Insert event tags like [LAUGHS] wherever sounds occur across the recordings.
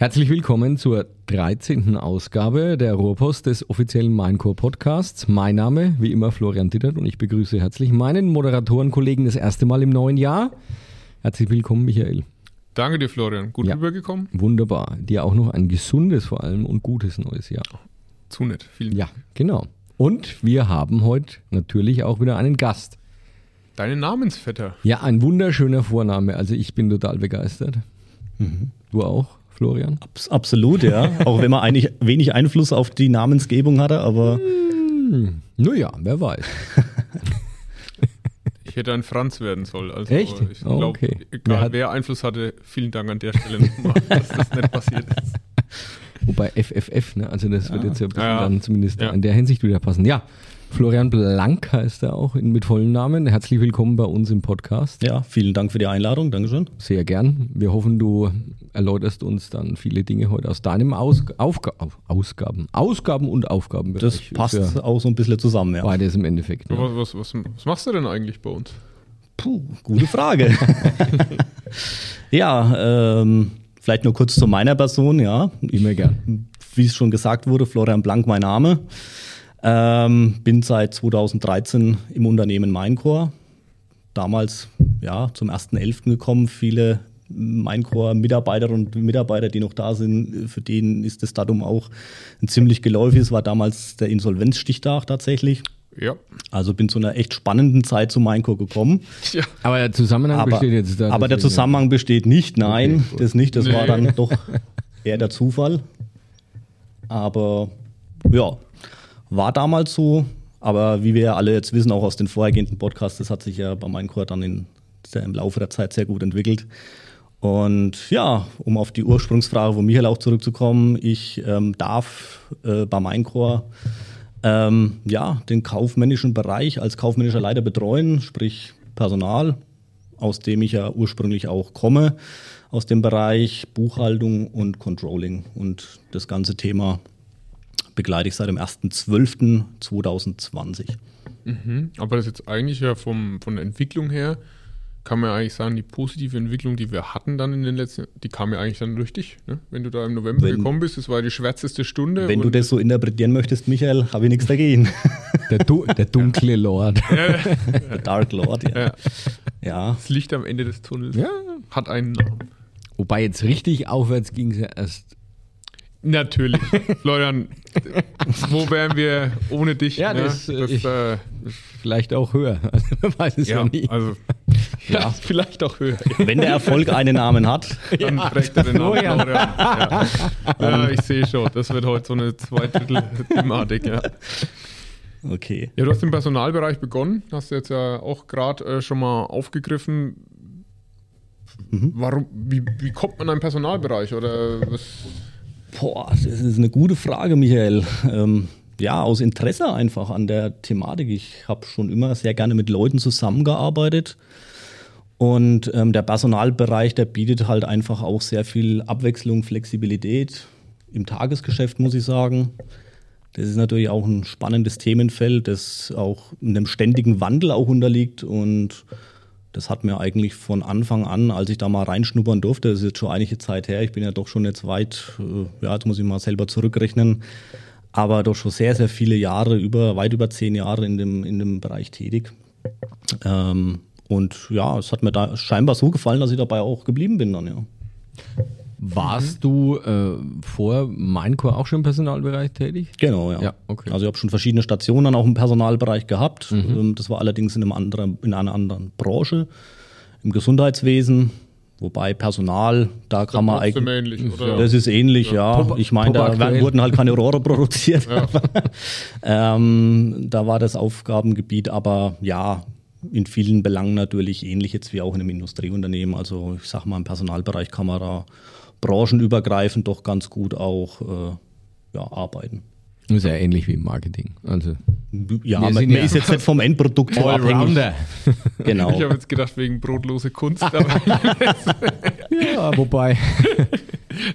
Herzlich willkommen zur 13. Ausgabe der Rohrpost des offiziellen Minecore Podcasts. Mein Name, wie immer, Florian Dittert und ich begrüße herzlich meinen Moderatorenkollegen das erste Mal im neuen Jahr. Herzlich willkommen, Michael. Danke dir, Florian. Gut Ja. rübergekommen? Wunderbar. Dir auch noch ein gesundes vor allem und gutes neues Jahr. Zu nett. Vielen Ja, genau. Und wir haben heute natürlich auch wieder einen Gast. Deine Namensvetter. Ja, ein wunderschöner Vorname. Also ich bin total begeistert. Du auch, Florian? Abs- Absolut, ja. [LAUGHS] Auch wenn man eigentlich wenig Einfluss auf die Namensgebung hatte, aber Naja, wer weiß. [LAUGHS] Ich hätte ein Franz werden sollen. Also Echt? Ich Oh, glaube, okay. egal Wer hat- wer Einfluss hatte, vielen Dank an der Stelle nochmal, [LAUGHS] dass das nicht passiert ist. Wobei FFF, ne? also das wird jetzt ja ein bisschen Ja. dann zumindest Ja. in der Hinsicht wieder passen. Ja, Florian Blank heißt er auch mit vollem Namen. Herzlich willkommen bei uns im Podcast. ja, vielen Dank für die Einladung. Dankeschön. Sehr gern. Wir hoffen, du erläuterst uns dann viele Dinge heute aus deinem Aus Aufga Auf- Ausgaben, Ausgaben und Aufgaben. Das passt auch so ein bisschen zusammen, ja. Beides im Endeffekt. Ne? Was, was, was, was machst du denn eigentlich bei uns? Puh, gute Frage. [LAUGHS] ja, ähm, vielleicht nur kurz zu meiner Person, ja. Immer gern. Wie es schon gesagt wurde, Florian Blank mein Name. Ähm, bin seit 2013 im Unternehmen Minecore. Damals ja zum 1.11. gekommen. Viele Minecore-Mitarbeiterinnen und Mitarbeiter, die noch da sind, für denen ist das Datum auch ein ziemlich geläufig. Es war damals der Insolvenzstichtag tatsächlich. Ja. Also bin zu einer echt spannenden Zeit zu Minecore gekommen. [LAUGHS] ja. Aber der Zusammenhang Aber, besteht jetzt da. aber der Zusammenhang besteht nicht, nein, Okay, das nicht. Das war Nee. dann [LAUGHS] doch eher der Zufall. Aber ja, war damals so. Aber wie wir ja alle jetzt wissen, auch aus den vorhergehenden Podcasts, das hat sich ja bei Minecore dann in, im Laufe der Zeit sehr gut entwickelt. Und ja, um auf die Ursprungsfrage von Michael auch zurückzukommen, ich ähm, darf äh, bei Minecore ähm, ja, den kaufmännischen Bereich als kaufmännischer Leiter betreuen, sprich Personal, aus dem ich ja ursprünglich auch komme, aus dem Bereich Buchhaltung und Controlling. Und das ganze Thema begleite ich seit dem 1.12.2020. Mhm. Aber das ist jetzt eigentlich ja vom, von der Entwicklung her, kann man ja eigentlich sagen, die positive Entwicklung, die wir hatten dann in den letzten, die kam ja eigentlich dann durch dich. Ne? Wenn du da im November Wenn- gekommen bist, das war die schwärzeste Stunde. Wenn du das so interpretieren möchtest, Michael, habe ich nichts dagegen. Der, du der dunkle Lord. [LAUGHS] Der Dark Lord, ja. Ja. Ja, Das Licht am Ende des Tunnels Ja. hat einen Namen. Wobei jetzt richtig aufwärts ging es ja erst. Natürlich. [LAUGHS] Florian, wo wären wir ohne dich? Ja, ne? das, äh, das ich- äh, Vielleicht auch höher. Also, [LAUGHS] man weiß es ja, ja, nie. also ja, [LAUGHS] vielleicht auch höher. wenn der Erfolg einen Namen hat, Dann trägt er den Namen Florian. Florian. Ja. ja, ich sehe schon. Das wird heute so eine Zweidrittel-Thematik. Ja. okay. ja, du hast im Personalbereich begonnen. Hast du jetzt ja auch gerade äh, schon mal aufgegriffen. Warum, wie, wie kommt man in einen Personalbereich? Oder was? Boah, das ist eine gute Frage, Michael. Ähm, ja, aus Interesse einfach an der Thematik. Ich habe schon immer sehr gerne mit Leuten zusammengearbeitet. Und ähm, der Personalbereich, der bietet halt einfach auch sehr viel Abwechslung, Flexibilität im Tagesgeschäft, muss ich sagen. Das ist natürlich auch ein spannendes Themenfeld, das auch einem ständigen Wandel auch unterliegt. Und das hat mir eigentlich von Anfang an, als ich da mal reinschnuppern durfte, das ist jetzt schon einige Zeit her, ich bin ja doch schon jetzt weit, äh, ja, jetzt muss ich mal selber zurückrechnen, aber doch schon sehr, sehr viele Jahre, über, weit über zehn Jahre in dem, in dem Bereich tätig. Ähm, und ja, es hat mir da scheinbar so gefallen, dass ich dabei auch geblieben bin dann, ja. Warst du äh, vor Minecore auch schon im Personalbereich tätig? Genau, ja. Ja, okay. Also ich habe schon verschiedene Stationen dann auch im Personalbereich gehabt. Ähm, Das war allerdings in, einem anderen, in einer anderen Branche, im Gesundheitswesen. Wobei Personal, da kann man eigentlich. ähnlich, oder? Das ist ähnlich, ja. Top- ich meine, da werden, wurden halt keine Rohre [LAUGHS] produziert. [LAUGHS] ähm, da war das Aufgabengebiet, aber ja, in vielen Belangen natürlich ähnlich jetzt wie auch in einem Industrieunternehmen. Also ich sag mal, im Personalbereich kann man da branchenübergreifend doch ganz gut auch äh, ja, arbeiten. Ist ja ähnlich wie im Marketing. Also Ja, man, man ja ist jetzt nicht vom Endprodukt so abhängig. [LAUGHS] Genau. Ich habe jetzt gedacht, wegen brotlose Kunst. Aber [LAUGHS] Ja, wobei,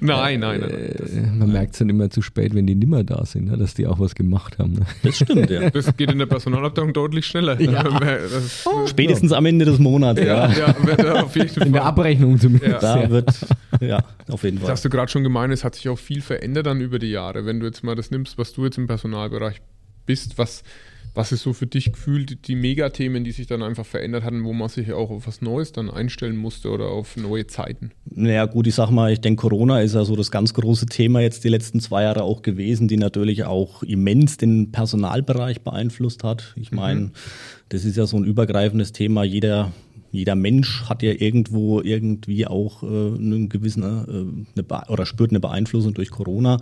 nein, nein, nein. Das, äh, man merkt es dann immer zu spät, wenn die nimmer da sind, ne, dass die auch was gemacht haben. Ne? Das stimmt, ja. das geht in der Personalabteilung deutlich schneller. [LAUGHS] Das, Spätestens am Ende des Monats, ja. ja, ja, wird auf jeden Fall. [LAUGHS] In der Abrechnung zumindest. Ja. Da wird ja, auf jeden Fall. Das hast du gerade schon gemeint, es hat sich auch viel verändert dann über die Jahre. Wenn du jetzt mal das nimmst, was du jetzt im Personalbereich bist, was, was ist so für dich gefühlt die Megathemen, die sich dann einfach verändert hatten, wo man sich auch auf was Neues dann einstellen musste oder auf neue Zeiten? Naja, gut, ich sag mal, ich denke, Corona ist ja so das ganz große Thema jetzt die letzten zwei Jahre auch gewesen, die natürlich auch immens den Personalbereich beeinflusst hat. Ich meine, mhm. das ist ja so ein übergreifendes Thema. Jeder jeder Mensch hat ja irgendwo irgendwie auch äh, einen gewissen äh, eine oder spürt eine Beeinflussung durch Corona.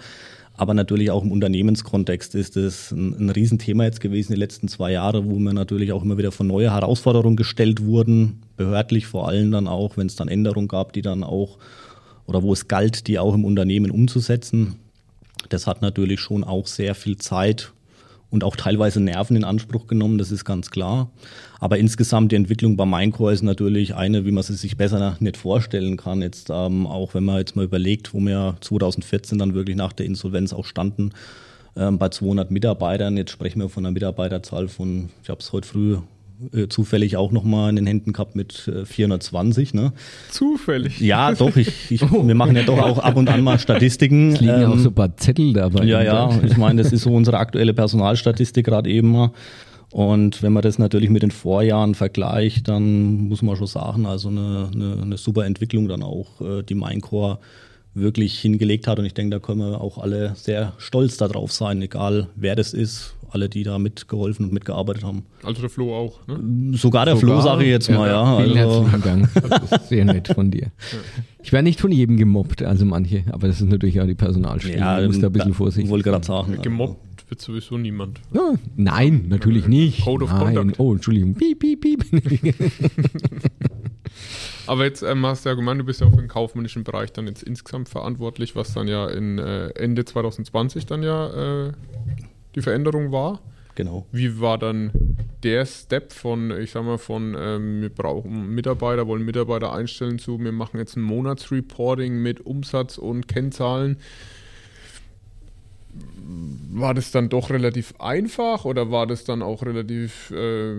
Aber natürlich auch im Unternehmenskontext ist es ein, ein Riesenthema jetzt gewesen die letzten zwei Jahre, wo wir natürlich auch immer wieder vor neue Herausforderungen gestellt wurden, behördlich vor allem dann auch, wenn es dann Änderungen gab, die dann auch oder wo es galt, die auch im Unternehmen umzusetzen. Das hat natürlich schon auch sehr viel Zeit und auch teilweise Nerven in Anspruch genommen, das ist ganz klar. Aber insgesamt die Entwicklung bei Minecore ist natürlich eine, wie man sie sich besser nicht vorstellen kann. Jetzt ähm, auch wenn man jetzt mal überlegt, wo wir 2014 dann wirklich nach der Insolvenz auch standen, ähm, bei 200 Mitarbeitern. Jetzt sprechen wir von einer Mitarbeiterzahl von, ich habe es heute früh äh, zufällig auch noch mal in den Händen gehabt mit äh, 420. Ne? Zufällig? Ja, doch. Ich, ich, oh. Wir machen ja doch auch ab und an mal Statistiken. Es liegen ähm, auch so ein paar Zettel dabei. Ja, ja. Ich meine, das ist so unsere aktuelle Personalstatistik gerade eben mal. Und wenn man das natürlich mit den Vorjahren vergleicht, dann muss man schon sagen, also eine, eine, eine super Entwicklung dann auch, äh, die Minecore wirklich hingelegt hat. Und ich denke, da können wir auch alle sehr stolz darauf sein, egal wer das ist, alle, die da mitgeholfen und mitgearbeitet haben. Also der Flo auch, ne? Sogar der Sogar? Flo, sage ich jetzt mal, ja. Vielen also. herzlichen [LAUGHS] Dank. Das ist sehr nett von dir. Ich werde nicht von jedem gemobbt, also manche, aber das ist natürlich auch die Personalstelle. Ja, ich muss da ein bisschen vorsichtig wollte gerade sagen. Gemobbt wird sowieso niemand. Ja, nein, natürlich nicht. Code of nein. Conduct. Oh, Entschuldigung. Piep, piep, piep. [LAUGHS] [LAUGHS] Aber jetzt ähm, hast du ja gemeint, du bist ja auch für den kaufmännischen Bereich dann jetzt insgesamt verantwortlich, was dann ja in äh, Ende 2020 dann ja äh, die Veränderung war. Genau. Wie war dann der Step von, ich sag mal, von ähm, wir brauchen Mitarbeiter, wollen Mitarbeiter einstellen zu, wir machen jetzt ein Monatsreporting mit Umsatz und Kennzahlen war das dann doch relativ einfach oder war das dann auch relativ äh,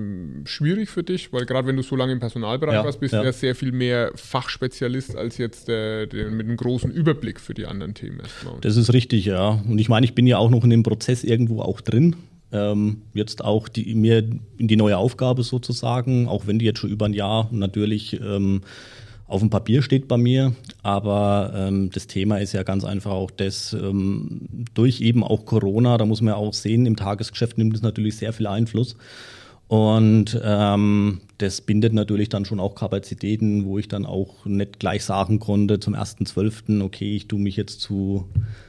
schwierig für dich? Weil gerade wenn du so lange im Personalbereich ja, warst, bist ja. du ja sehr viel mehr Fachspezialist als jetzt der, der mit einem großen Überblick für die anderen Themen. Erstmal. Das ist richtig, ja. Und ich meine, ich bin ja auch noch in dem Prozess irgendwo auch drin. Ähm, jetzt auch die, mir in die neue Aufgabe sozusagen, auch wenn die jetzt schon über ein Jahr natürlich ähm, auf dem Papier steht bei mir, aber ähm, das Thema ist ja ganz einfach auch das, ähm, durch eben auch Corona, da muss man ja auch sehen, im Tagesgeschäft nimmt es natürlich sehr viel Einfluss. Und ähm, das bindet natürlich dann schon auch Kapazitäten, wo ich dann auch nicht gleich sagen konnte zum 1.12., okay, ich tue mich jetzt zu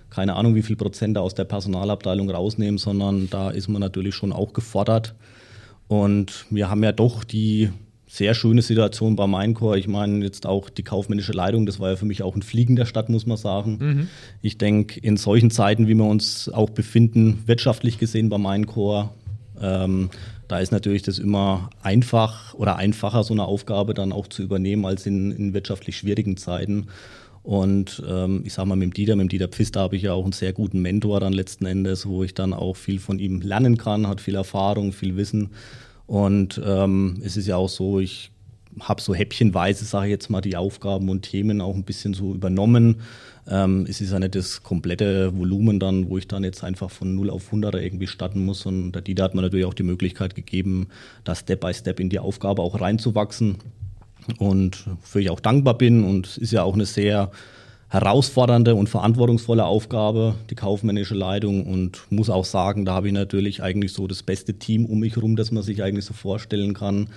keine Ahnung wie viel Prozent aus der Personalabteilung rausnehmen, sondern da ist man natürlich schon auch gefordert. Und wir haben ja doch die sehr schöne Situation bei Minecore. Ich meine, jetzt auch die kaufmännische Leitung, das war ja für mich auch ein Fliegen der Stadt, muss man sagen. Mhm. Ich denke, in solchen Zeiten, wie wir uns auch befinden, wirtschaftlich gesehen bei Minecore, ähm, da ist natürlich das immer einfach oder einfacher, so eine Aufgabe dann auch zu übernehmen, als in, in wirtschaftlich schwierigen Zeiten. Und ähm, ich sage mal, mit dem Dieter, mit dem Dieter Pfister habe ich ja auch einen sehr guten Mentor dann letzten Endes, wo ich dann auch viel von ihm lernen kann, hat viel Erfahrung, viel Wissen. Und ähm, es ist ja auch so, ich habe so häppchenweise, sage ich jetzt mal, die Aufgaben und Themen auch ein bisschen so übernommen. Ähm, es ist ja nicht das komplette Volumen dann, wo ich dann jetzt einfach von 0 auf 100 irgendwie starten muss. Und der Dieter hat mir natürlich auch die Möglichkeit gegeben, da Step by Step in die Aufgabe auch reinzuwachsen. Und für ich auch dankbar bin. Und es ist ja auch eine sehr herausfordernde und verantwortungsvolle Aufgabe, die kaufmännische Leitung. Und muss auch sagen, da habe ich natürlich eigentlich so das beste Team um mich herum, das man sich eigentlich so vorstellen kann.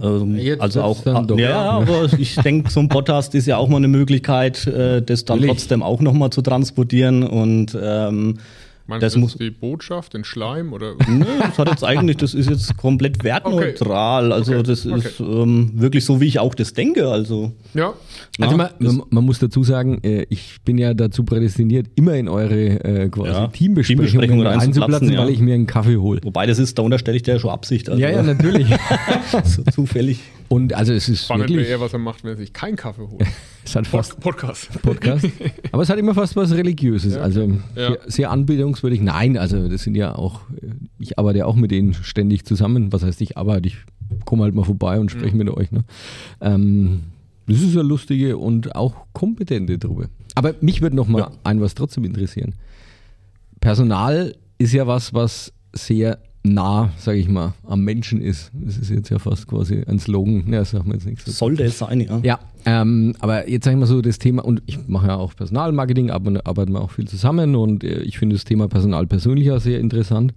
Ähm, also auch, doch, ja, ja, aber ich denke, so ein Podcast ist ja auch mal eine Möglichkeit, äh, das dann Natürlich. trotzdem auch nochmal zu transportieren und ähm, Meinst das du muss die Botschaft, den Schleim oder? Nee, das hat jetzt eigentlich, das ist jetzt komplett wertneutral. Okay. Also okay. das okay. ist ähm, wirklich so, wie ich auch das denke. Also ja. Also man, man, muss dazu sagen, äh, ich bin ja dazu prädestiniert, immer in eure äh, quasi ja, Teambesprechungen, Teambesprechungen einzuplatzen, ja. weil ich mir einen Kaffee hole. Wobei das ist, da unterstelle ich dir ja schon Absicht. Also. Ja, ja, natürlich. [LAUGHS] so zufällig. Und also es ist Spannend wirklich... eher, was er macht, wenn er sich keinen Kaffee holt. [LAUGHS] es hat fast... Podcast. Podcast. [LAUGHS] Aber es hat immer fast was Religiöses. Ja. Also ja. Sehr, sehr anbetungswürdig. Nein, also das sind ja auch... Ich arbeite ja auch mit denen ständig zusammen. Was heißt ich arbeite? Ich komme halt mal vorbei und spreche mhm. mit euch. Ne? Ähm, Das ist eine lustige und auch kompetente Truppe. Aber mich würde noch mal ja. ein was trotzdem interessieren. Personal ist ja was, was sehr nah, sage ich mal, am Menschen ist. Das ist jetzt ja fast quasi ein Slogan. Ja, sagen wir jetzt nichts. Sollte es sein, ja. Ja, ähm, aber jetzt sage ich mal so das Thema, und ich mache ja auch Personalmarketing, aber arbeiten wir auch viel zusammen und äh, ich finde das Thema Personal persönlich auch sehr interessant.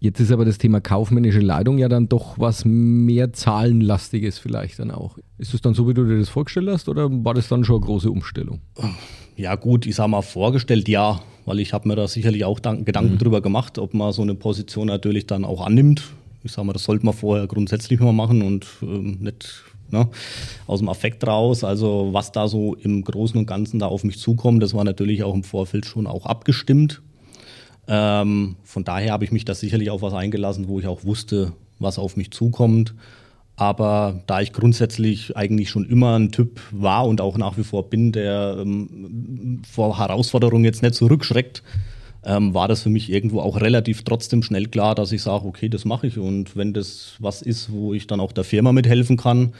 Jetzt ist aber das Thema kaufmännische Leitung ja dann doch was mehr Zahlenlastiges vielleicht dann auch. Ist das dann so, wie du dir das vorgestellt hast oder war das dann schon eine große Umstellung? Ja gut, ich sage mal vorgestellt, ja, weil ich habe mir da sicherlich auch Gedanken mhm. drüber gemacht, ob man so eine Position natürlich dann auch annimmt. Ich sage mal, das sollte man vorher grundsätzlich mal machen und ähm, nicht ne, aus dem Affekt raus. Also was da so im Großen und Ganzen da auf mich zukommt, das war natürlich auch im Vorfeld schon auch abgestimmt. Ähm, von daher habe ich mich da sicherlich auf was eingelassen, wo ich auch wusste, was auf mich zukommt. Aber da ich grundsätzlich eigentlich schon immer ein Typ war und auch nach wie vor bin, der ähm, vor Herausforderungen jetzt nicht zurückschreckt, ähm, war das für mich irgendwo auch relativ trotzdem schnell klar, dass ich sage, okay, das mache ich. Und wenn das was ist, wo ich dann auch der Firma mithelfen kann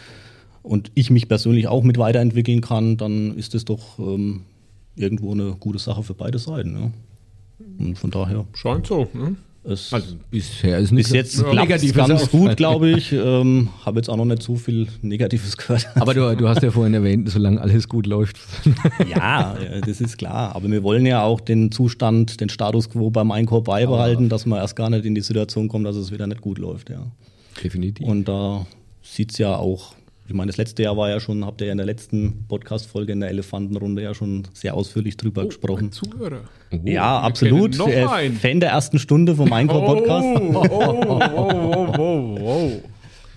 und ich mich persönlich auch mit weiterentwickeln kann, dann ist das doch ähm, irgendwo eine gute Sache für beide Seiten. Ja. Und von daher. Scheint so, ne? Es also bisher ist bis jetzt ja, negativ ganz gut, glaube ich. [LAUGHS] Ähm, Habe jetzt auch noch nicht so viel Negatives gehört. Aber du, du hast ja vorhin erwähnt, solange alles gut läuft. [LAUGHS] ja, das ist klar. Aber wir wollen ja auch den Zustand, den Status quo beim Einkauf beibehalten, dass man erst gar nicht in die Situation kommt, dass es wieder nicht gut läuft. Ja. Definitiv. Und da sieht es ja auch ich meine, das letzte Jahr war ja schon, habt ihr ja in der letzten Podcast-Folge in der Elefantenrunde ja schon sehr ausführlich drüber oh, gesprochen. Zuhörer. Oh, ja, absolut. Noch äh, ein. Fan der ersten Stunde vom Einkauf-Podcast. Oh, oh, oh, oh, oh,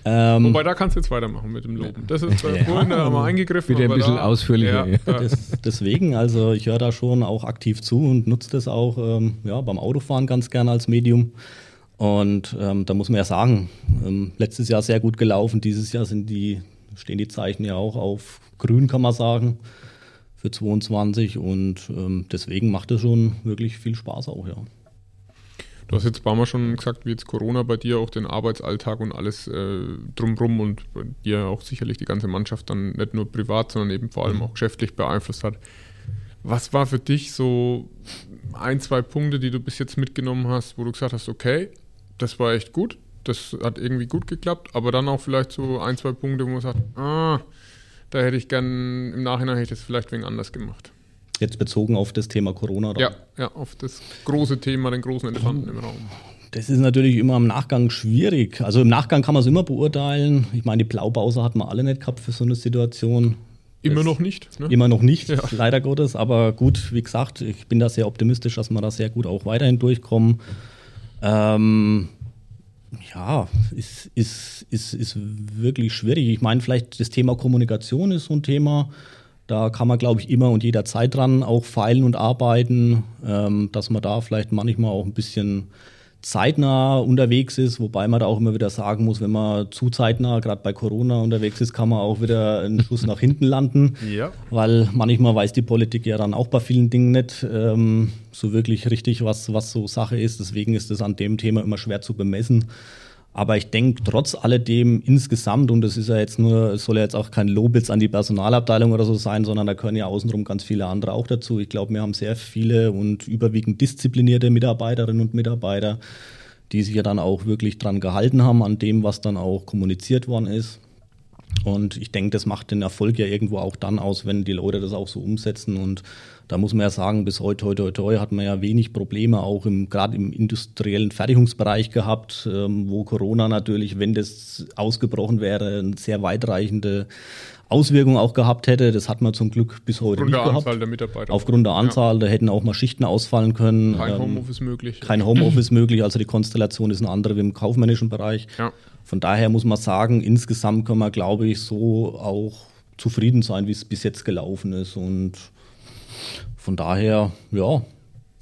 ähm, Wobei, da kannst du jetzt weitermachen mit dem Loben. Das ist äh, ja, vorhin da haben wir eingegriffen. Wieder ein bisschen da, ausführlicher. Ja, ja. Das, deswegen, also ich höre da schon auch aktiv zu und nutze das auch ähm, ja, beim Autofahren ganz gerne als Medium. Und ähm, da muss man ja sagen, ähm, letztes Jahr sehr gut gelaufen, dieses Jahr sind die stehen die Zeichen ja auch auf grün, kann man sagen, für 22 und ähm, deswegen macht es schon wirklich viel Spaß auch, ja. Du hast jetzt ein paar Mal schon gesagt, wie jetzt Corona bei dir auch den Arbeitsalltag und alles äh, drumrum und bei dir auch sicherlich die ganze Mannschaft dann nicht nur privat, sondern eben vor allem mhm. auch geschäftlich beeinflusst hat. Was war für dich so ein, zwei Punkte, die du bis jetzt mitgenommen hast, wo du gesagt hast, okay, das war echt gut, das hat irgendwie gut geklappt, aber dann auch vielleicht so ein, zwei Punkte, wo man sagt, ah, da hätte ich gern, im Nachhinein hätte ich das vielleicht wegen anders gemacht. Jetzt bezogen auf das Thema Corona? Oder? Ja, ja, auf das große Thema, den großen Elefanten im Raum. Das ist natürlich immer im Nachgang schwierig. Also im Nachgang kann man es immer beurteilen. Ich meine, die Blaupause hat man alle nicht gehabt für so eine Situation. Immer das noch nicht. Ne? Immer noch nicht, ja. leider Gottes. Aber gut, wie gesagt, ich bin da sehr optimistisch, dass wir da sehr gut auch weiterhin durchkommen. Ähm, ja, ist, ist, ist, ist wirklich schwierig. Ich meine, vielleicht das Thema Kommunikation ist so ein Thema. Da kann man, glaube ich, immer und jederzeit dran auch feilen und arbeiten, ähm, dass man da vielleicht manchmal auch ein bisschen zeitnah unterwegs ist, wobei man da auch immer wieder sagen muss, wenn man zu zeitnah, gerade bei Corona unterwegs ist, kann man auch wieder einen Schuss nach hinten landen, [LAUGHS] ja. weil manchmal weiß die Politik ja dann auch bei vielen Dingen nicht ähm, so wirklich richtig, was, was so Sache ist. Deswegen ist es an dem Thema immer schwer zu bemessen. Aber ich denke trotz alledem insgesamt, und das ist ja jetzt nur, es soll ja jetzt auch kein Lob jetzt an die Personalabteilung oder so sein, sondern da können ja außenrum ganz viele andere auch dazu. Ich glaube, wir haben sehr viele und überwiegend disziplinierte Mitarbeiterinnen und Mitarbeiter, die sich ja dann auch wirklich dran gehalten haben an dem, was dann auch kommuniziert worden ist. Und ich denke, das macht den Erfolg ja irgendwo auch dann aus, wenn die Leute das auch so umsetzen. Und da muss man ja sagen, bis heute, heute, heute, heute hat man ja wenig Probleme auch im, gerade im industriellen Fertigungsbereich gehabt, ähm, wo Corona natürlich, wenn das ausgebrochen wäre, eine sehr weitreichende Auswirkungen auch gehabt hätte. Das hat man zum Glück bis heute Aufgrund nicht gehabt. Aufgrund der Anzahl der Mitarbeiter. Aufgrund der Anzahl, ja. da hätten auch mal Schichten ausfallen können. Kein ähm, Homeoffice möglich. Kein Homeoffice möglich, also die Konstellation ist eine andere wie im kaufmännischen Bereich. Ja. Von daher muss man sagen, insgesamt kann man, glaube ich, so auch zufrieden sein, wie es bis jetzt gelaufen ist. Und von daher, ja,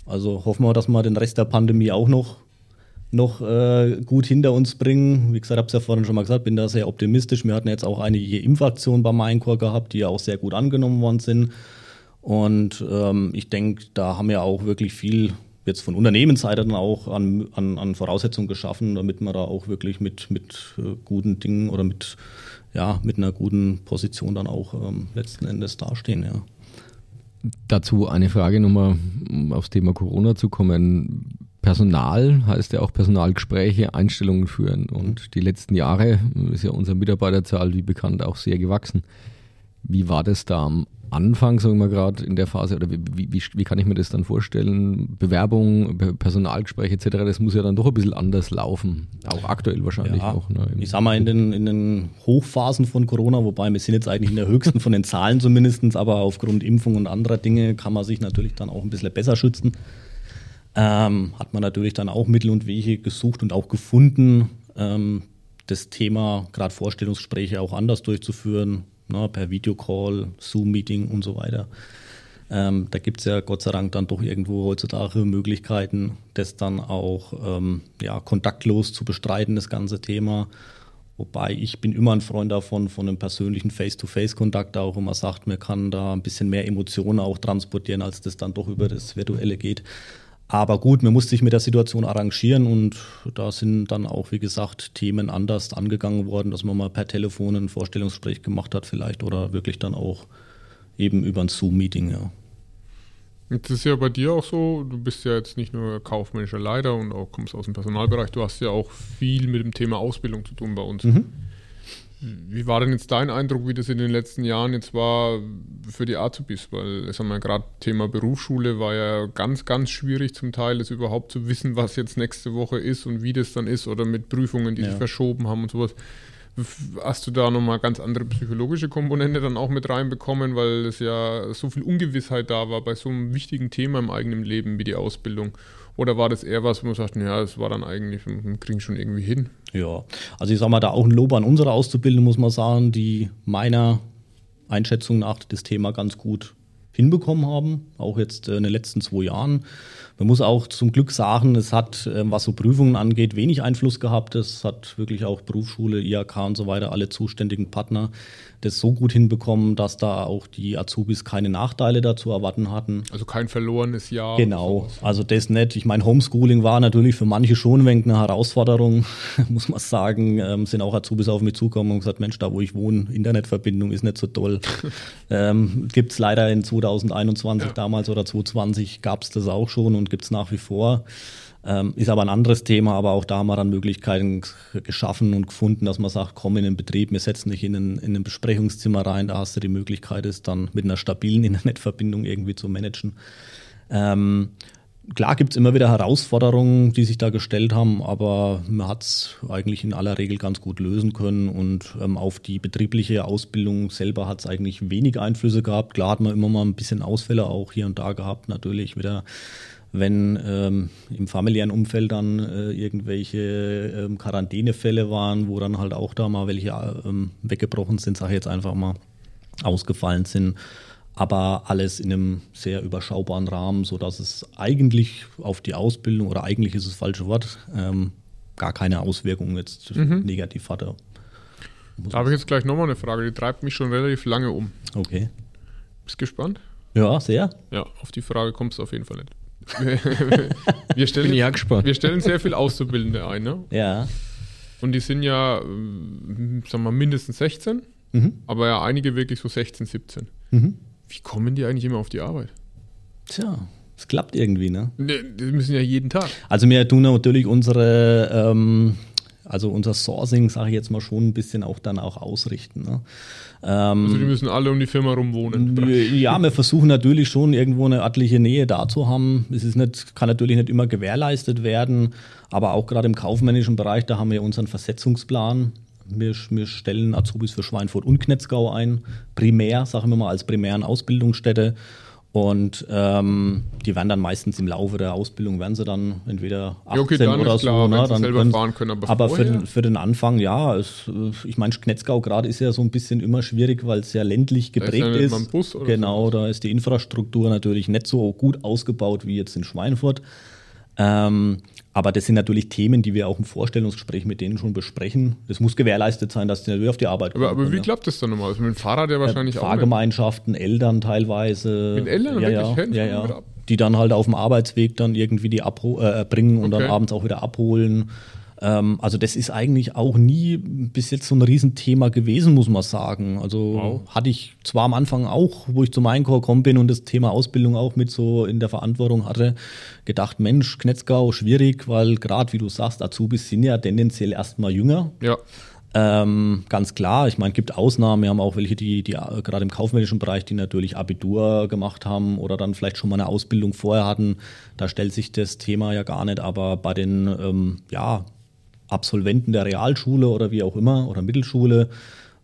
also hoffen wir, dass wir den Rest der Pandemie auch noch noch äh, gut hinter uns bringen. Wie gesagt, habe es ja vorhin schon mal gesagt, bin da sehr optimistisch. Wir hatten jetzt auch einige Impfaktionen beim Maincore gehabt, die ja auch sehr gut angenommen worden sind. Und ähm, ich denke, da haben wir auch wirklich viel jetzt von Unternehmensseite dann auch an, an, an Voraussetzungen geschaffen, damit wir da auch wirklich mit, mit äh, guten Dingen oder mit ja, mit einer guten Position dann auch ähm, letzten Endes dastehen, ja. Dazu eine Frage nochmal, um aufs Thema Corona zu kommen. Personal heißt ja auch Personalgespräche, Einstellungen führen. Und die letzten Jahre ist ja unsere Mitarbeiterzahl, wie bekannt, auch sehr gewachsen. Wie war das da am Anfang, sagen wir gerade in der Phase, oder wie, wie, wie kann ich mir das dann vorstellen? Bewerbung, Personalgespräche etc., das muss ja dann doch ein bisschen anders laufen. Auch aktuell wahrscheinlich ja, auch. Ne? Ich sag mal, in den, in den Hochphasen von Corona, wobei wir sind jetzt eigentlich in der höchsten von den Zahlen zumindest, aber aufgrund Impfung und anderer Dinge kann man sich natürlich dann auch ein bisschen besser schützen. Ähm, hat man natürlich dann auch Mittel und Wege gesucht und auch gefunden, ähm, das Thema, gerade Vorstellungsgespräche auch anders durchzuführen, ne, per Videocall, Zoom-Meeting und so weiter. Ähm, da gibt es ja Gott sei Dank dann doch irgendwo heutzutage Möglichkeiten, das dann auch ähm, ja, kontaktlos zu bestreiten, das ganze Thema. Wobei ich bin immer ein Freund davon, von einem persönlichen Face-to-Face-Kontakt auch immer sagt, man kann da ein bisschen mehr Emotionen auch transportieren, als das dann doch über das Virtuelle geht. Aber gut, man muss sich mit der Situation arrangieren und da sind dann auch, wie gesagt, Themen anders angegangen worden, dass man mal per Telefon ein Vorstellungsgespräch gemacht hat vielleicht oder wirklich dann auch eben über ein Zoom-Meeting, ja. Jetzt ist ja bei dir auch so, du bist ja jetzt nicht nur kaufmännischer Leiter und auch kommst aus dem Personalbereich, du hast ja auch viel mit dem Thema Ausbildung zu tun bei uns. Mhm. Wie war denn jetzt dein Eindruck, wie das in den letzten Jahren jetzt war für die Azubis? Weil, ich sag mal, gerade Thema Berufsschule war ja ganz, ganz schwierig zum Teil, es überhaupt zu wissen, was jetzt nächste Woche ist und wie das dann ist oder mit Prüfungen, die ja. sich verschoben haben und sowas. Hast du da nochmal ganz andere psychologische Komponente dann auch mit reinbekommen, weil es ja so viel Ungewissheit da war bei so einem wichtigen Thema im eigenen Leben wie die Ausbildung? Oder war das eher was, wo man sagt, ja, es war dann eigentlich, wir kriegen schon irgendwie hin? Ja, also ich sag mal, da auch ein Lob an unsere Auszubildenden, muss man sagen, die meiner Einschätzung nach das Thema ganz gut hinbekommen haben, auch jetzt äh, in den letzten zwei Jahren. Man muss auch zum Glück sagen, es hat, ähm, was so Prüfungen angeht, wenig Einfluss gehabt. Es hat wirklich auch Berufsschule, IHK und so weiter, alle zuständigen Partner das so gut hinbekommen, dass da auch die Azubis keine Nachteile dazu erwarten hatten. Also kein verlorenes Jahr. Genau, also das nicht. Ich meine, Homeschooling war natürlich für manche schon ein wenig eine Herausforderung, [LAUGHS] muss man sagen. Ähm, sind auch Azubis auf mich zugekommen und gesagt, Mensch, da wo ich wohne, Internetverbindung ist nicht so toll. [LAUGHS] ähm, gibt es leider in 2021 ja. damals oder 2020 gab es das auch schon und und gibt es nach wie vor. Ähm, ist aber ein anderes Thema, aber auch da haben wir dann Möglichkeiten geschaffen und gefunden, dass man sagt, komm in den Betrieb, wir setzen dich in ein, in ein Besprechungszimmer rein, da hast du die Möglichkeit, es dann mit einer stabilen [LAUGHS] Internetverbindung irgendwie zu managen. Ähm, klar gibt es immer wieder Herausforderungen, die sich da gestellt haben, aber man hat es eigentlich in aller Regel ganz gut lösen können und ähm, auf die betriebliche Ausbildung selber hat es eigentlich wenig Einflüsse gehabt. Klar hat man immer mal ein bisschen Ausfälle auch hier und da gehabt, natürlich wieder wenn ähm, im familiären Umfeld dann äh, irgendwelche ähm, Quarantänefälle waren, wo dann halt auch da mal welche ähm, weggebrochen sind, sage ich jetzt einfach mal, ausgefallen sind. Aber alles in einem sehr überschaubaren Rahmen, sodass es eigentlich auf die Ausbildung, oder eigentlich ist es das falsche Wort, ähm, gar keine Auswirkungen jetzt mhm. negativ hatte. Da habe ich jetzt gleich nochmal eine Frage, die treibt mich schon relativ lange um. Okay. Bist gespannt? Ja, sehr. Ja, auf die Frage kommst du auf jeden Fall nicht wir, stellen, Bin ja gespannt. wir stellen sehr viel Auszubildende ein, ne? Ja. Und die sind ja, ähm, sagen wir mal, mindestens 16, mhm. aber ja einige wirklich so 16, 17. Mhm. Wie kommen die eigentlich immer auf die Arbeit? Tja, es klappt irgendwie, ne? ne? Die müssen ja jeden Tag. Also wir tun natürlich unsere ähm, also unser Sourcing, sage ich jetzt mal, schon ein bisschen auch dann auch ausrichten. Ne? Ähm, also die müssen alle um die Firma rum wohnen. Ja, wir versuchen natürlich schon irgendwo eine örtliche Nähe da zu haben. Es ist nicht, kann natürlich nicht immer gewährleistet werden, aber auch gerade im kaufmännischen Bereich, da haben wir unseren Versetzungsplan. Wir, wir stellen Azubis für Schweinfurt und Knetzgau ein, primär, sagen wir mal, als primären Ausbildungsstätte. Und ähm, die werden dann meistens im Laufe der Ausbildung, werden sie dann entweder 18 ja, okay, dann oder so. Klar, ne, dann selber können, fahren können, aber, aber für, den, für den Anfang, ja, es, ich meine, Knetzgau gerade ist ja so ein bisschen immer schwierig, weil es sehr ländlich geprägt ist. Ja ist. Bus genau, so. da ist die Infrastruktur natürlich nicht so gut ausgebaut wie jetzt in Schweinfurt. Ähm, aber das sind natürlich Themen, die wir auch im Vorstellungsgespräch mit denen schon besprechen. Es muss gewährleistet sein, dass die natürlich auf die Arbeit kommen. Aber, aber wie ja. klappt das dann nochmal? Also mit dem Fahrrad ja wahrscheinlich ja, Fahrgemeinschaften, auch. Fahrgemeinschaften, Eltern teilweise. Mit Eltern ja, ja, ja, ja. Die dann halt auf dem Arbeitsweg dann irgendwie die abho äh, bringen und okay. dann abends auch wieder abholen. Ähm, also das ist eigentlich auch nie bis jetzt so ein Riesenthema gewesen, muss man sagen. Also wow. hatte ich zwar am Anfang auch, wo ich zum Einkauf gekommen bin und das Thema Ausbildung auch mit so in der Verantwortung hatte, gedacht, Mensch, Knetzgau, schwierig, weil gerade wie du sagst, Azubis sind ja tendenziell erstmal jünger. Ja. Ähm, ganz klar, ich meine, es gibt Ausnahmen. Wir haben auch welche, die, die äh, gerade im kaufmännischen Bereich, die natürlich Abitur gemacht haben oder dann vielleicht schon mal eine Ausbildung vorher hatten. Da stellt sich das Thema ja gar nicht. Aber bei den ähm, ja, Absolventen der Realschule oder wie auch immer oder Mittelschule,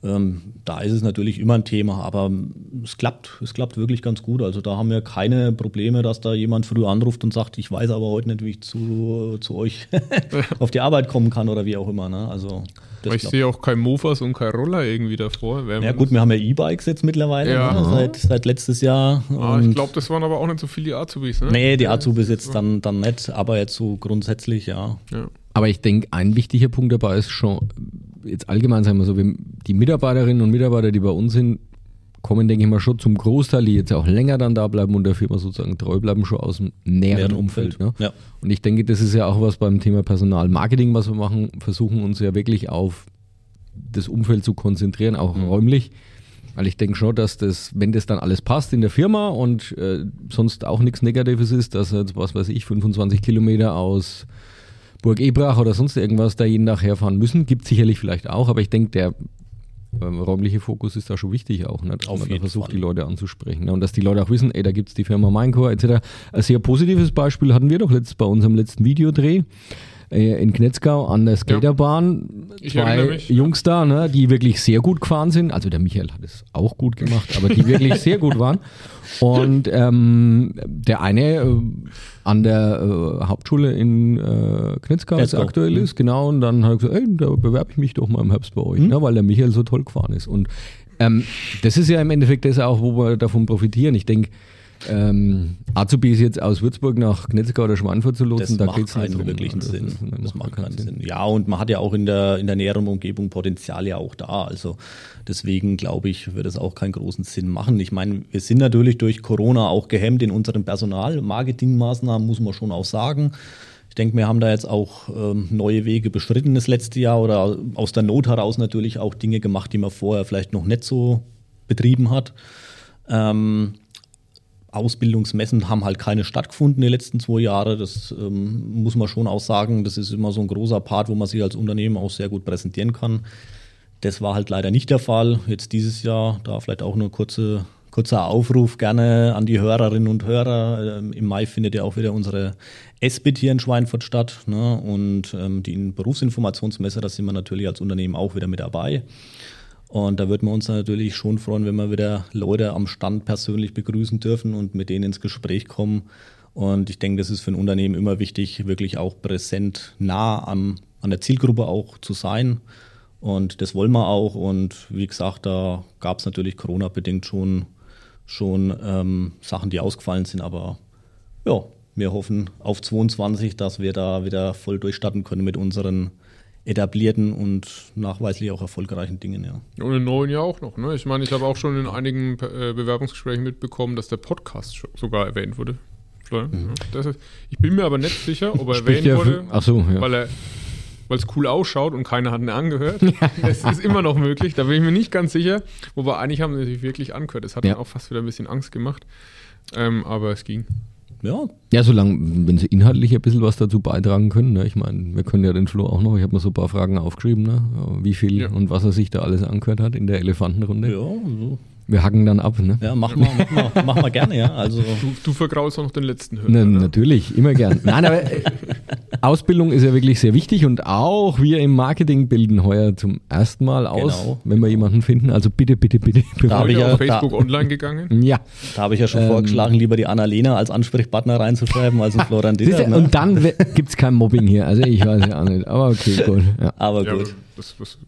ähm, da ist es natürlich immer ein Thema, aber es klappt, es klappt wirklich ganz gut. Also da haben wir keine Probleme, dass da jemand früh anruft und sagt, ich weiß aber heute nicht, wie ich zu, zu euch [LAUGHS] auf die Arbeit kommen kann oder wie auch immer. Ne? Also ich sehe auch kein Mofas und kein Roller irgendwie davor. Ja gut, wir haben ja E-Bikes jetzt mittlerweile, ja. ne? seit, seit letztes Jahr. Ah, ich glaube, das waren aber auch nicht so viele Azubis. Ne? Nee, die Azubis jetzt dann, dann nicht, aber jetzt so grundsätzlich, ja. ja. Aber ich denke, ein wichtiger Punkt dabei ist schon, jetzt allgemein sagen wir so, die Mitarbeiterinnen und Mitarbeiter, die bei uns sind, kommen, denke ich mal, schon zum Großteil, die jetzt auch länger dann da bleiben und der Firma sozusagen treu bleiben, schon aus dem näheren Umfeld. Ne? Ja. Und ich denke, das ist ja auch was beim Thema Personalmarketing, was wir machen, versuchen uns ja wirklich auf das Umfeld zu konzentrieren, auch mhm. räumlich. Weil ich denke schon, dass das, wenn das dann alles passt in der Firma und äh, sonst auch nichts Negatives ist, dass jetzt, was weiß ich, 25 Kilometer aus Burg Ebrach oder sonst irgendwas da jeden Tag herfahren müssen. Gibt sicherlich vielleicht auch, aber ich denke, der ähm, räumliche Fokus ist da schon wichtig auch, ne? dass Auf man da versucht, Fall. die Leute anzusprechen. Ne? Und dass die Leute auch wissen, ey, da gibt es die Firma Minecore etc. Ein sehr positives Beispiel hatten wir doch letzt bei unserem letzten Videodreh in Knetzgau an der Skaterbahn. Ja. Zwei Jungs da, ne, die wirklich sehr gut gefahren sind. Also der Michael hat es auch gut gemacht, aber die wirklich sehr gut waren. Und ähm, der eine äh, an der äh, Hauptschule in äh, Knetzgau jetzt aktuell ist, genau. Und dann hat er gesagt, ey, da bewerbe ich mich doch mal im Herbst bei euch, mhm. ne, weil der Michael so toll gefahren ist. Und ähm, das ist ja im Endeffekt das auch, wo wir davon profitieren. Ich denke, ähm, Azubis jetzt aus Würzburg nach Knetzgau oder Schweinfurt zu lotsen, das da geht es keinen drum, wirklichen das Sinn. Das, das macht keinen Sinn. Sinn. Ja, und man hat ja auch in der, in der näheren Umgebung Potenzial ja auch da. Also deswegen glaube ich, wird es auch keinen großen Sinn machen. Ich meine, wir sind natürlich durch Corona auch gehemmt in unseren Personal-Marketing-Maßnahmen, muss man schon auch sagen. Ich denke, wir haben da jetzt auch ähm, neue Wege beschritten das letzte Jahr oder aus der Not heraus natürlich auch Dinge gemacht, die man vorher vielleicht noch nicht so betrieben hat. Ähm, Ausbildungsmessen haben halt keine stattgefunden die letzten zwei Jahre. Das ähm, muss man schon auch sagen. Das ist immer so ein großer Part, wo man sich als Unternehmen auch sehr gut präsentieren kann. Das war halt leider nicht der Fall. Jetzt dieses Jahr, da vielleicht auch nur kurze, kurzer Aufruf gerne an die Hörerinnen und Hörer. Ähm, Im Mai findet ja auch wieder unsere SBIT hier in Schweinfurt statt. Ne? Und ähm, die Berufsinformationsmesse, da sind wir natürlich als Unternehmen auch wieder mit dabei. Und da würden wir uns natürlich schon freuen, wenn wir wieder Leute am Stand persönlich begrüßen dürfen und mit denen ins Gespräch kommen. Und ich denke, das ist für ein Unternehmen immer wichtig, wirklich auch präsent nah am, an der Zielgruppe auch zu sein. Und das wollen wir auch. Und wie gesagt, da gab es natürlich Corona-bedingt schon, schon ähm, Sachen, die ausgefallen sind. Aber ja, wir hoffen auf 22, dass wir da wieder voll durchstarten können mit unseren etablierten und nachweislich auch erfolgreichen Dingen, ja. Und in neuen Jahr auch noch, ne? Ich meine, ich habe auch schon in einigen äh, Bewerbungsgesprächen mitbekommen, dass der Podcast sogar erwähnt wurde. Mhm. Ist, ich bin mir aber nicht sicher, ob er [LAUGHS] erwähnt ja wurde, so, ja. weil er weil es cool ausschaut und keiner hat ihn angehört. [LAUGHS] Es ist immer noch möglich, da bin ich mir nicht ganz sicher. Wobei eigentlich haben sie sich wirklich angehört. Es hat ja. auch fast wieder ein bisschen Angst gemacht. Ähm, aber es ging. Ja. Ja, solange, wenn sie inhaltlich ein bisschen was dazu beitragen können. Ne? Ich meine, wir können ja den Flo auch noch, ich habe mir so ein paar Fragen aufgeschrieben, ne? wie viel ja. und was er sich da alles angehört hat in der Elefantenrunde. Ja, so. Wir hacken dann ab, ne? Ja, mach mal, mach mal, mach mal gerne, ja. Also du, du vergraust auch noch den letzten Hörer. Ne, natürlich, immer gern. Nein, aber äh, Ausbildung ist ja wirklich sehr wichtig und auch wir im Marketing bilden heuer zum ersten Mal aus, genau. wenn wir jemanden finden. Also bitte, bitte, bitte. Da habe ich ja auf Facebook da, online gegangen. [LAUGHS] Ja. Da habe ich ja schon ähm, vorgeschlagen, lieber die Annalena als Ansprechpartner reinzuschreiben, als ein [LAUGHS] Florian Ditter, ne? Und dann gibt es kein Mobbing hier. Also ich weiß ja auch nicht. Aber okay, gut. Ja. Aber gut. Ja, das, das,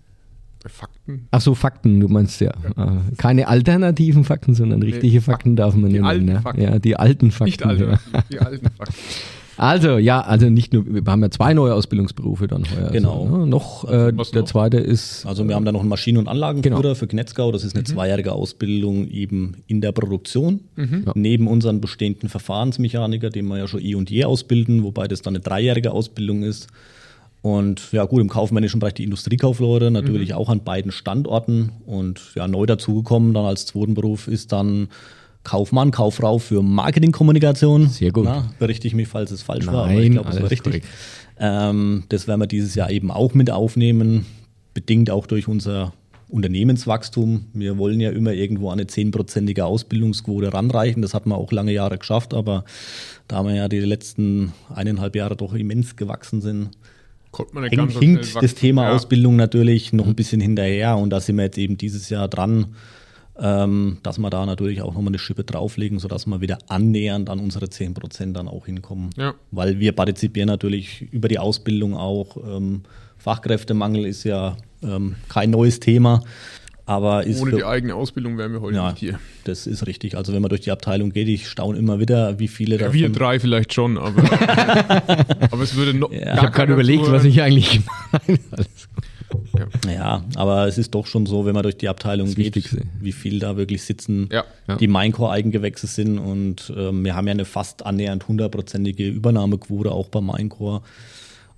Fakten? Ach so, Fakten, du meinst ja. ja. Ah, keine alternativen Fakten, sondern richtige nee, Fakten, darf man die nennen. Alten ne? Fakten. Ja, die alten Fakten. Nicht alternativ, ja. die alten Fakten. [LAUGHS] Also, ja, also nicht nur, wir haben ja zwei neue Ausbildungsberufe dann heuer. Genau. Also, ne? Noch, äh, der noch? zweite ist. Also, wir haben da noch einen Maschinen- und Anlagenführer genau. für Knetzgau. Das ist eine mhm. zweijährige Ausbildung eben in der Produktion. Mhm. Neben unseren bestehenden Verfahrensmechaniker, den wir ja schon eh und je ausbilden, wobei das dann eine dreijährige Ausbildung ist. Und ja, gut, im kaufmännischen Bereich die Industriekaufleute, natürlich mhm. auch an beiden Standorten. Und ja, neu dazugekommen dann als zweiten Beruf ist dann Kaufmann, Kauffrau für Marketingkommunikation. Sehr gut. Na, berichte ich mich, falls es falsch Nein, war, aber ich glaube, es war richtig. Ähm, das werden wir dieses Jahr eben auch mit aufnehmen, bedingt auch durch unser Unternehmenswachstum. Wir wollen ja immer irgendwo eine zehnprozentige Ausbildungsquote ranreichen. Das hat man auch lange Jahre geschafft, aber da wir ja die letzten eineinhalb Jahre doch immens gewachsen sind, hängt, hinkt das Thema ja. Ausbildung natürlich noch ein bisschen hinterher und da sind wir jetzt eben dieses Jahr dran, ähm, dass wir da natürlich auch nochmal eine Schippe drauflegen, sodass wir wieder annähernd an unsere 10% dann auch hinkommen. Ja. Weil wir partizipieren natürlich über die Ausbildung auch. Ähm, Fachkräftemangel ist ja ähm, kein neues Thema. Aber Ohne für, die eigene Ausbildung wären wir heute ja, nicht hier. Das ist richtig. Also wenn man durch die Abteilung geht, ich staune immer wieder, wie viele ja, Wir drei vielleicht schon, aber, [LAUGHS] aber es würde noch. Ja. Ich habe gerade überlegt, was ich eigentlich [LAUGHS] meine. Ja. ja. aber es ist doch schon so, wenn man durch die Abteilung das geht, Wichtigste. wie viel da wirklich sitzen, ja. die Minecore-Eigengewächse sind. Und ähm, wir haben ja eine fast annähernd hundertprozentige Übernahmequote auch bei Minecore.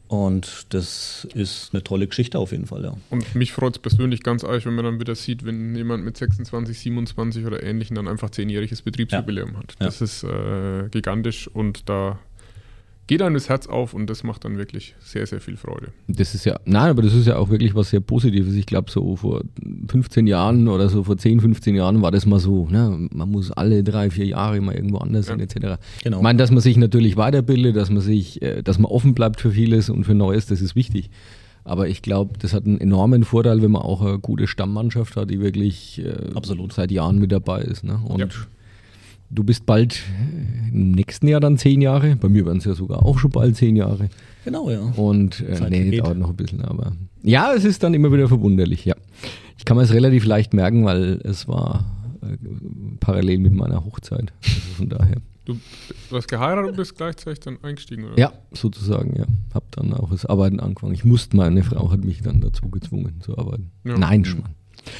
Und das ist eine tolle Geschichte auf jeden Fall, ja. Und mich freut es persönlich ganz arg, wenn man dann wieder sieht, wenn jemand mit 26, 27 oder ähnlichen dann einfach zehnjähriges Betriebsjubiläum ja. hat. Das ja. ist äh, gigantisch und da geht einem das Herz auf und das macht dann wirklich sehr, sehr viel Freude. Das ist ja, nein, aber das ist ja auch wirklich was sehr Positives. Ich glaube, so vor 15 Jahren oder so vor 10, 15 Jahren war das mal so, ne? man muss alle drei, vier Jahre mal irgendwo anders ja. sein, etc. Genau. Ich meine, dass man sich natürlich weiterbildet, dass man sich, äh, dass man offen bleibt für vieles und für Neues, das ist wichtig. Aber ich glaube, das hat einen enormen Vorteil, wenn man auch eine gute Stammmannschaft hat, die wirklich äh, Absolut. seit Jahren mit dabei ist. Ne? Und ja. Du bist bald im nächsten Jahr dann zehn Jahre. Bei mir werden es ja sogar auch schon bald zehn Jahre. Genau, ja. Und äh, nee, geht. dauert noch ein bisschen, aber ja, es ist dann immer wieder verwunderlich, ja. Ich kann mir es relativ leicht merken, weil es war äh, parallel mit meiner Hochzeit. Also von daher. Du, du hast geheiratet und bist gleichzeitig dann eingestiegen, oder? Ja, sozusagen, ja. Hab dann auch das Arbeiten angefangen. Ich musste, meine Frau hat mich dann dazu gezwungen zu arbeiten. Ja. Nein, Schmarrn.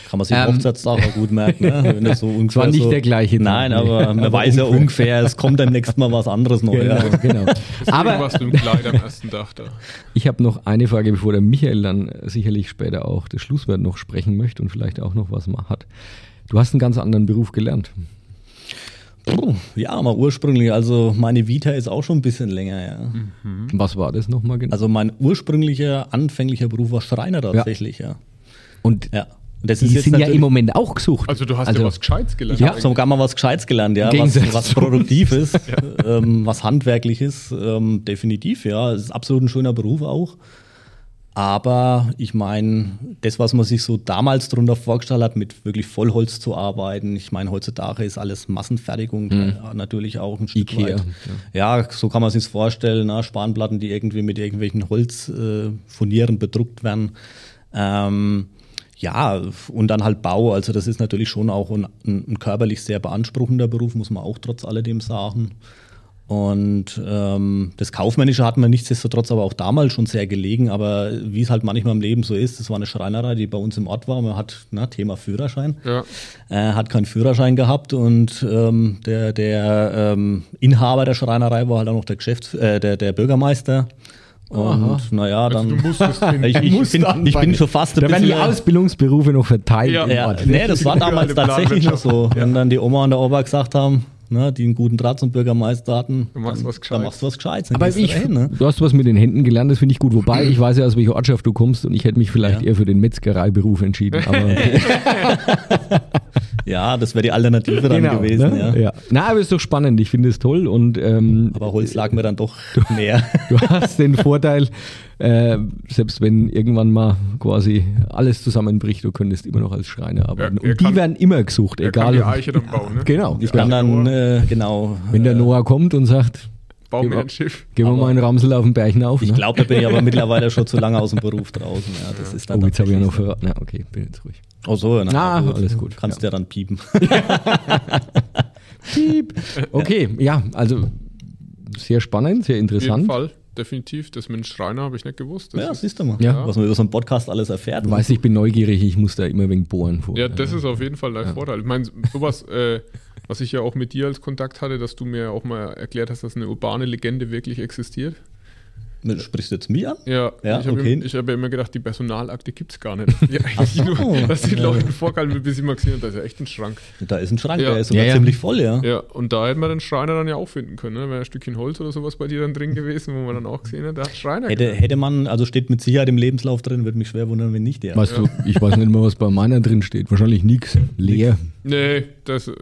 Kann man sich ähm, Hochzeitstag auch gut merken, ne? wenn das so [LAUGHS] ungefähr. war nicht so, der gleiche. Nein, aber man weiß ja ungefähr, es kommt beim nächsten Mal was anderes noch. Genau, ja. genau. [LAUGHS] aber warst du im Kleid am ersten Tag da. Ich habe noch eine Frage, bevor der Michael dann sicherlich später auch das Schlusswort noch sprechen möchte und vielleicht auch noch was hat. Du hast einen ganz anderen Beruf gelernt. Ja, mal ursprünglich. Also meine Vita ist auch schon ein bisschen länger, ja. Mhm. Was war das nochmal genau? Also mein ursprünglicher, anfänglicher Beruf war Schreiner tatsächlich, ja. ja. Und ja. Das die sind ja im Moment auch gesucht. Also du hast also, ja was Gescheites gelernt. Ich habe sogar mal was Gescheites gelernt, ja. Was, was [LAUGHS] Produktives, [LAUGHS] ja. ähm, was Handwerkliches, ähm, definitiv, ja. Es ist absolut ein schöner Beruf auch. Aber ich meine, das, was man sich so damals darunter vorgestellt hat, mit wirklich Vollholz zu arbeiten, ich meine, heutzutage ist alles Massenfertigung, mhm. natürlich auch ein Stück Ikea, weit. Ja. ja. so kann man sich vorstellen, na, Spanplatten, die irgendwie mit irgendwelchen Holzfurnieren äh, bedruckt werden. Ähm, ja, und dann halt Bau. Also das ist natürlich schon auch ein, ein körperlich sehr beanspruchender Beruf, muss man auch trotz alledem sagen. Und ähm, das Kaufmännische hat mir nichtsdestotrotz aber auch damals schon sehr gelegen. Aber wie es halt manchmal im Leben so ist, das war eine Schreinerei, die bei uns im Ort war. Man hat na, Thema Führerschein. Ja. Äh, hat keinen Führerschein gehabt und ähm, der, der ähm, Inhaber der Schreinerei war halt auch noch der Geschäfts äh, der, der Bürgermeister. Und naja, also dann. Also [LAUGHS] ich, ich, bin, ich bin schon fast ein Da werden die Ausbildungsberufe noch verteilt. Ja, ja nee, das war damals tatsächlich noch so. Wenn dann die Oma und der Opa gesagt haben, ne, die einen guten Draht zum Bürgermeister hatten, du machst dann, was Gescheites. machst du was Gescheites. Aber ich, dahin, ne? du hast was mit den Händen gelernt, das finde ich gut. Wobei, ich weiß ja, aus welcher Ortschaft du kommst und ich hätte mich vielleicht ja. eher für den Metzgereiberuf entschieden. Aber [LAUGHS] [LAUGHS] Ja, das wäre die Alternative dann genau, gewesen. Ne? Ja. ja. Na, aber ist doch spannend. Ich finde es toll. Und, ähm, aber Holz lag mir dann doch mehr. [LAUGHS] Du hast den Vorteil, äh, selbst wenn irgendwann mal quasi alles zusammenbricht, du könntest immer noch als Schreiner arbeiten. Ja, und die werden immer gesucht, egal. die Eiche dann [LAUGHS] bauen, ne? Genau. Ich kann dann, äh, genau. Wenn der Noah kommt und sagt, Bau mir ein Schiff. Gehen wir mal einen Ramsel auf den Bergen auf. Ich ne? glaube, da bin ich aber [LAUGHS] mittlerweile schon zu lange aus dem Beruf draußen. Ja, das ist dann oh, jetzt habe ich ja noch verraten. Ja, okay, bin jetzt ruhig. Oh so, na, ah, gut. alles gut. Kannst ja. ja dann piepen. [LAUGHS] Piep. Okay, ja, also sehr spannend, sehr interessant. Auf jeden Fall definitiv. Das mit dem Schreiner habe ich nicht gewusst. Das ja, siehst du mal. Ja. Was man über so einen Podcast alles erfährt. Du weißt, ich bin neugierig, ich muss da immer ein wenig bohren. Vor. Ja, das ist auf jeden Fall dein ja. Vorteil. Ich meine, sowas, äh, was ich ja auch mit dir als Kontakt hatte, dass du mir auch mal erklärt hast, dass eine urbane Legende wirklich existiert. Sprichst du jetzt mich an? Ja, ja ich habe okay. hab immer gedacht, die Personalakte gibt es gar nicht. Die eigentlich nur, dass die Leute vorgehalten bis ich mal gesehen habe, da ist ja echt ein Schrank. Da ist ein Schrank, ja. der ist sogar ja, ziemlich voll, ja. Ja, und da hätten wir den Schreiner dann ja auch finden können. Ne? Wäre ein Stückchen Holz oder sowas bei dir dann drin gewesen, wo man dann auch gesehen hat, da hat Schreiner. Hätte, hätte man, also steht mit Sicherheit im Lebenslauf drin, würde mich schwer wundern, wenn nicht der. Weißt du, ich weiß nicht mal, was bei meiner drin steht. Wahrscheinlich nichts. Leer. Nee, das. [LAUGHS]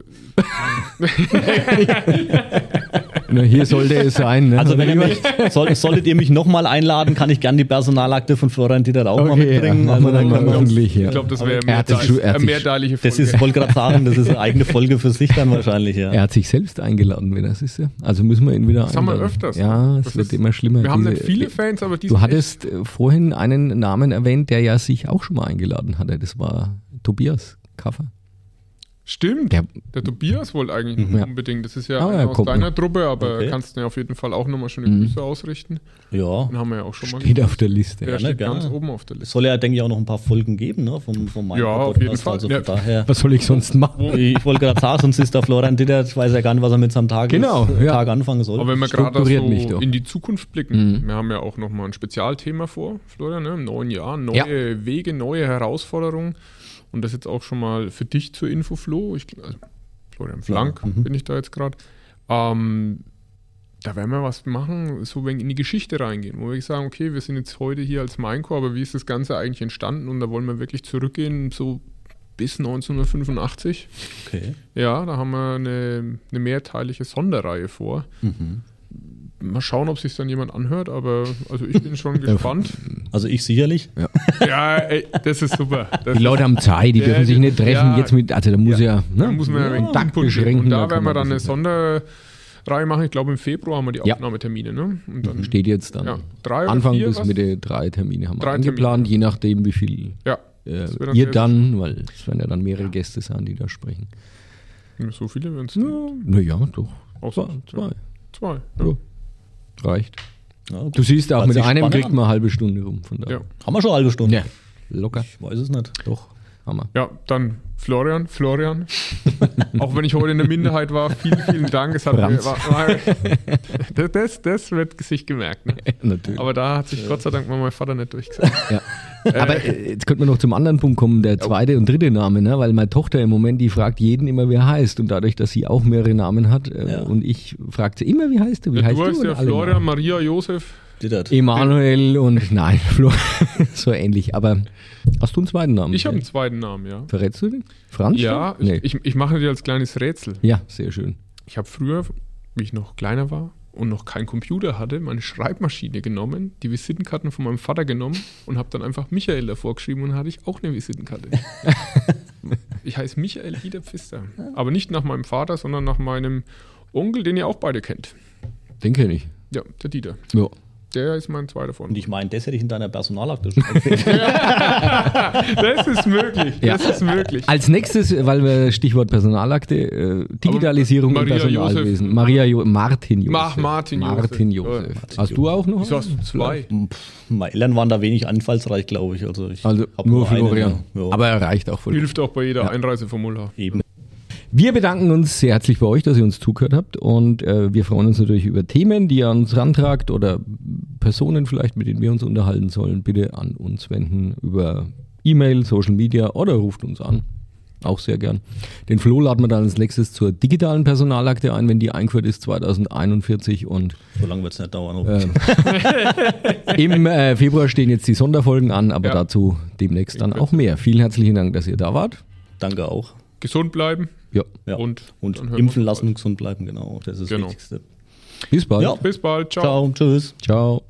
[LAUGHS] Na, hier sollte es sein. Ne? Also wenn ihr mich, [LAUGHS] soll, solltet ihr mich nochmal einladen, kann ich gerne die Personalakte von Florian Dieter auch okay, mal mitbringen. Ja, also, dann dann hoffentlich, ja. Ich glaube, das wäre eine mehrteilige Folge. Das ist, wollte gerade sagen, das ist eine eigene Folge für sich dann wahrscheinlich, ja. Er hat sich selbst eingeladen, wenn das ist ja. Also müssen wir ihn wieder Das einladen. haben wir öfters. Ja, es wird ist, immer schlimmer. Wir haben nicht viele Fans, aber diese Du hattest echt. vorhin einen Namen erwähnt, der ja sich auch schon mal eingeladen hatte. Das war Tobias Kaffer. Stimmt, der, der, Tobias wollte eigentlich mhm. unbedingt. Das ist ja ah, aus deiner. Truppe, aber okay. kannst du ja auf jeden Fall auch nochmal schöne Grüße mhm. ausrichten. Ja. Den haben wir ja auch schon mal Steht auf der Liste. Der ja, steht ganz oben auf der Liste. Soll ja, denke ich, auch noch ein paar Folgen geben, ne? Vom, vom ja, auf jeden Fall. Also ja. daher, was soll ich sonst machen? Ich wollte gerade sagen, sonst ist der Florian Ditter, ich weiß ja gar nicht, was er mit seinem Tag, genau, ist, ja. Tag anfangen soll. Aber wenn wir gerade so in die Zukunft blicken, mhm. wir haben ja auch nochmal ein Spezialthema vor, Florian, ne? im neuen Jahr, neue Wege, neue Herausforderungen. Und das jetzt auch schon mal für dich zur Info, Flo. Ich, also Florian Flank ja. mhm. bin ich da jetzt gerade. Ähm, da werden wir was machen, so wenn in die Geschichte reingehen, wo wir sagen, okay, wir sind jetzt heute hier als Minecore, aber wie ist das Ganze eigentlich entstanden? Und da wollen wir wirklich zurückgehen, so bis 1985. Okay. Ja, da haben wir eine, eine mehrteilige Sonderreihe vor. Mhm. Mal schauen, ob sich dann jemand anhört, aber also ich bin schon [LAUGHS] gespannt. Also ich sicherlich. Ja, [LAUGHS] ja ey, das ist super. Das die Leute haben Zeit, die ja, dürfen sich nicht treffen ja, jetzt mit, also da muss ja, ne? da muss man ja, ja beschränken. Und da werden wir dann eine Sonderreihe machen. Ich glaube im Februar haben wir die Aufnahmetermine. Ne? Und dann Steht jetzt dann. Ja, Anfang vier, bis was? Mitte drei Termine haben wir eingeplant, je nachdem wie viel ja, äh, ihr dann, weil es werden ja dann mehrere Gäste sein, die da sprechen. So viele werden es ja, Naja, doch. Außer zwei. Zwei. Ja. Reicht. Ja, du siehst auch, mit einem kriegt man eine halbe Stunde rum. Von da. Ja. Haben wir schon eine halbe Stunde? Ja, locker. Ich weiß es nicht. Doch, haben wir. Ja, dann Florian, Florian. [LAUGHS] auch wenn ich heute in der Minderheit war, vielen, vielen Dank. Es hat mir, war, war, [LAUGHS] das, das wird sich gemerkt. Ne? [LAUGHS] Natürlich. Aber da hat sich Gott sei Dank mal mein Vater nicht durchgesetzt. Ja. [LAUGHS] Aber äh, jetzt könnte man noch zum anderen Punkt kommen, der zweite und dritte Name, ne? weil meine Tochter im Moment, die fragt jeden immer, wie er heißt. Und dadurch, dass sie auch mehrere Namen hat äh, ja. und ich fragt sie immer, wie heißt du? Wie ja, heißt du heißt ja Florian, Maria, Josef. Emanuel und nein, [LAUGHS] Flo, so ähnlich. Aber hast du einen zweiten Namen? Ich habe einen zweiten Namen, ja. Verrätst du den? Franz? Ja, nee. ich, ich, mache dir als kleines Rätsel. Ja, sehr schön. Ich habe früher, wie ich noch kleiner war, und noch keinen Computer hatte, meine Schreibmaschine genommen, die Visitenkarten von meinem Vater genommen und habe dann einfach Michael davor geschrieben und hatte ich auch eine Visitenkarte. [LAUGHS] ich heiße Michael Ida Pfister. Aber nicht nach meinem Vater, sondern nach meinem Onkel, den ihr auch beide kennt. Den kenne ich. Ja, der Dieter. Ja. Der ist mein zweiter Freund. Und ich meine, das hätte ich in deiner Personalakte schon [LAUGHS] Das ist möglich. Ja. Das ist möglich. Als nächstes, weil wir Stichwort Personalakte, äh, Digitalisierung im Personalwesen. Josef. Maria jo Martin Josef. Mach Martin Josef. Martin Josef. Martin hast du auch noch? Hast du zwei? Meine Eltern waren da wenig anfallsreich, glaube ich. Also, ich also nur Florian. Ja. Aber er reicht auch voll. Hilft auch bei jeder ja. Einreiseformular. Eben. Wir bedanken uns sehr herzlich bei euch, dass ihr uns zugehört habt und äh, wir freuen uns natürlich über Themen, die ihr an uns rantragt oder Personen vielleicht, mit denen wir uns unterhalten sollen. Bitte an uns wenden über E-Mail, Social Media oder ruft uns an. Auch sehr gern. Den Flo laden wir dann als nächstes zur digitalen Personalakte ein, wenn die eingeführt ist 2041 und so lange wird es nicht dauern. Äh, [LAUGHS] Im äh, Februar stehen jetzt die Sonderfolgen an, aber ja. dazu demnächst dann auch mehr. Vielen herzlichen Dank, dass ihr da wart. Danke auch. Gesund bleiben. Ja. ja. Und, und impfen lassen und gesund bleiben, genau. Das ist genau. das Wichtigste. Bis bald. Ja. Bis bald. Ciao. Ciao. Tschüss. Ciao.